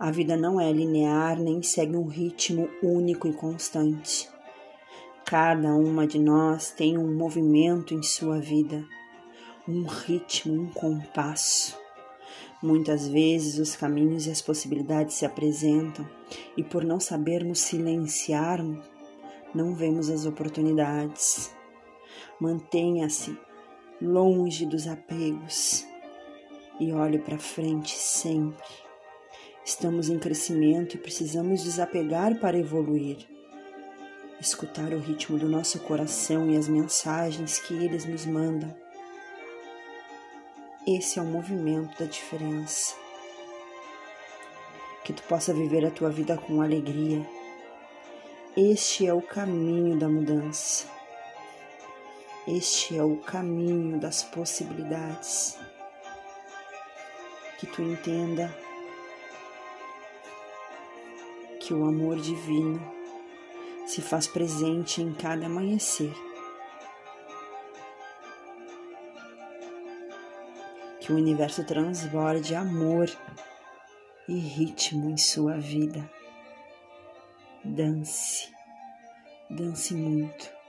A vida não é linear nem segue um ritmo único e constante. Cada uma de nós tem um movimento em sua vida, um ritmo, um compasso. Muitas vezes os caminhos e as possibilidades se apresentam e, por não sabermos silenciarmos, não vemos as oportunidades. Mantenha-se longe dos apegos e olhe para frente sempre. Estamos em crescimento e precisamos desapegar para evoluir. Escutar o ritmo do nosso coração e as mensagens que eles nos mandam. Esse é o movimento da diferença. Que tu possa viver a tua vida com alegria. Este é o caminho da mudança. Este é o caminho das possibilidades. Que tu entenda que o amor divino se faz presente em cada amanhecer. Que o universo transborde amor e ritmo em sua vida. Dance, dance muito.